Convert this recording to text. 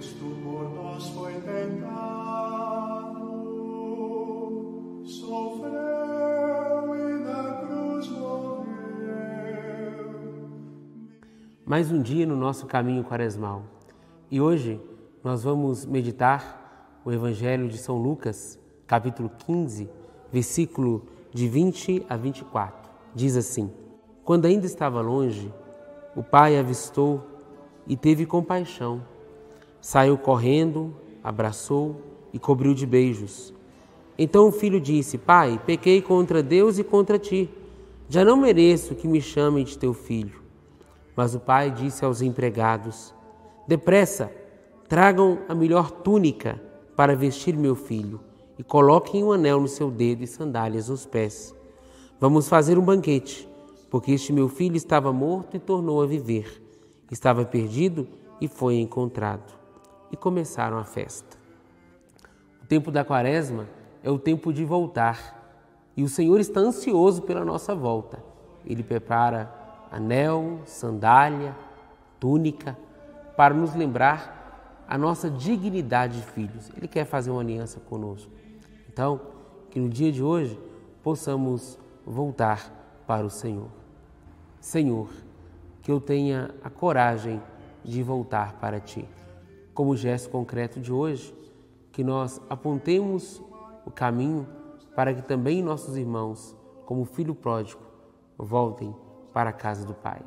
Cristo por nós foi tentado, sofreu e na cruz morreu. Mais um dia no nosso caminho quaresmal. E hoje nós vamos meditar o Evangelho de São Lucas, capítulo 15, versículo de 20 a 24. Diz assim: Quando ainda estava longe, o pai avistou e teve compaixão. Saiu correndo, abraçou e cobriu de beijos. Então o filho disse: Pai, pequei contra Deus e contra ti. Já não mereço que me chamem de teu filho. Mas o pai disse aos empregados: Depressa, tragam a melhor túnica para vestir meu filho e coloquem um anel no seu dedo e sandálias nos pés. Vamos fazer um banquete, porque este meu filho estava morto e tornou a viver. Estava perdido e foi encontrado. E começaram a festa. O tempo da quaresma é o tempo de voltar. E o Senhor está ansioso pela nossa volta. Ele prepara anel, sandália, túnica, para nos lembrar a nossa dignidade de filhos. Ele quer fazer uma aliança conosco. Então, que no dia de hoje possamos voltar para o Senhor. Senhor, que eu tenha a coragem de voltar para Ti. Como gesto concreto de hoje, que nós apontemos o caminho para que também nossos irmãos, como filho pródigo, voltem para a casa do Pai.